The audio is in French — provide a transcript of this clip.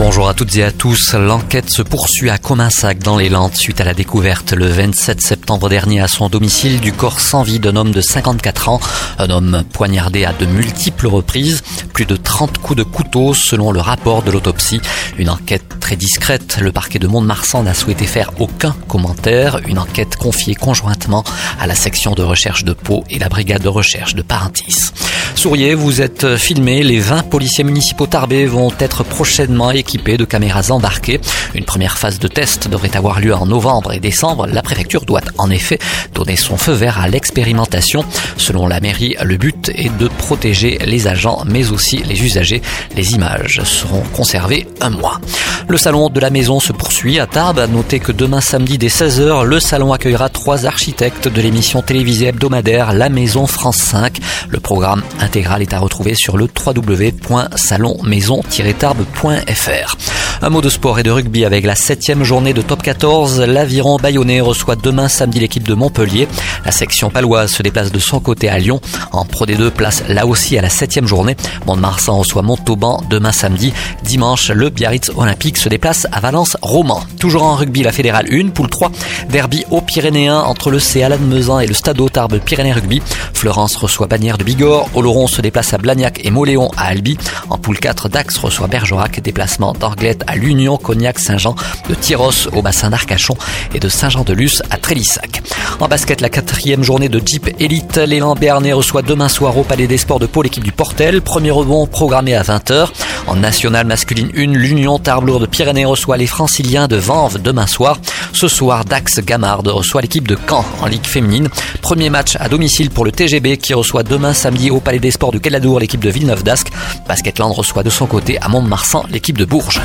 Bonjour à toutes et à tous. L'enquête se poursuit à Cominsac dans les Landes suite à la découverte le 27 septembre dernier à son domicile du corps sans vie d'un homme de 54 ans. Un homme poignardé à de multiples reprises. Plus de 30 coups de couteau selon le rapport de l'autopsie. Une enquête très discrète. Le parquet de Mont-de-Marsan n'a souhaité faire aucun commentaire. Une enquête confiée conjointement à la section de recherche de Pau et la brigade de recherche de Parentis. Souriez, vous êtes filmés. Les 20 policiers municipaux tarbés vont être prochainement équipés de caméras embarquées. Une première phase de test devrait avoir lieu en novembre et décembre. La préfecture doit en effet donner son feu vert à l'expérimentation. Selon la mairie, le but est de protéger les agents mais aussi les usagers. Les images seront conservées un mois. Le salon de la maison se poursuit à Tarbes. Notez que demain samedi dès 16h, le salon accueillera trois architectes de l'émission télévisée hebdomadaire La Maison France 5. Le programme intégral est à retrouver sur le www.salonmaison-tarbes.fr. Un mot de sport et de rugby avec la septième journée de top 14. L'Aviron Bayonnais reçoit demain samedi l'équipe de Montpellier. La section paloise se déplace de son côté à Lyon. En Pro D2, place là aussi à la septième journée. Mont-de-Marsan reçoit Montauban demain samedi. Dimanche, le Biarritz Olympique se déplace à Valence-Roman. Toujours en rugby, la fédérale 1, poule 3. Derby au Pyrénéen entre le C Alan Mezin et le Stade Tarbes Pyrénées Rugby. Florence reçoit Bagnères de Bigorre. Oloron se déplace à Blagnac et Moléon à Albi. En poule 4, Dax reçoit Bergerac. Déplacement d'Orglette à l'Union Cognac-Saint-Jean, de Tyros au bassin d'Arcachon et de Saint-Jean-de-Luz à Trélissac. En basket, la quatrième journée de Jeep Elite, l'élan Béarnais reçoit demain soir au Palais des Sports de Pau l'équipe du Portel. Premier rebond programmé à 20h. En nationale masculine 1, l'Union Tarblour de Pyrénées reçoit les Franciliens de Vanves demain soir. Ce soir, Dax Gamard reçoit l'équipe de Caen en Ligue féminine. Premier match à domicile pour le TGB qui reçoit demain samedi au Palais des Sports de Queladour l'équipe de Villeneuve d'Ascq. Basketland reçoit de son côté à Mont-de-Marsan l'équipe de Bourges.